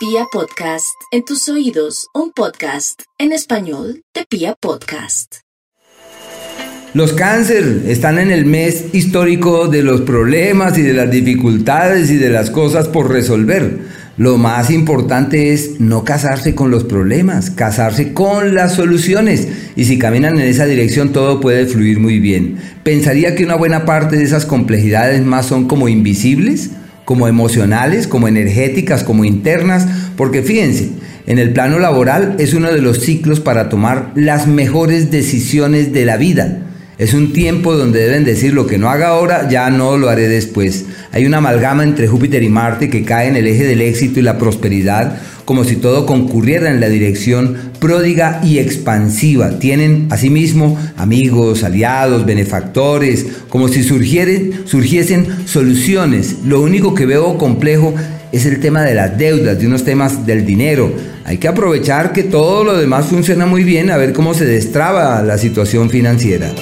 Pia Podcast, en tus oídos, un podcast en español de Pia Podcast. Los cáncer están en el mes histórico de los problemas y de las dificultades y de las cosas por resolver. Lo más importante es no casarse con los problemas, casarse con las soluciones. Y si caminan en esa dirección todo puede fluir muy bien. Pensaría que una buena parte de esas complejidades más son como invisibles como emocionales, como energéticas, como internas, porque fíjense, en el plano laboral es uno de los ciclos para tomar las mejores decisiones de la vida. Es un tiempo donde deben decir lo que no haga ahora, ya no lo haré después. Hay una amalgama entre Júpiter y Marte que cae en el eje del éxito y la prosperidad, como si todo concurriera en la dirección pródiga y expansiva. Tienen asimismo amigos, aliados, benefactores, como si surgiesen soluciones. Lo único que veo complejo es el tema de las deudas, de unos temas del dinero. Hay que aprovechar que todo lo demás funciona muy bien, a ver cómo se destraba la situación financiera.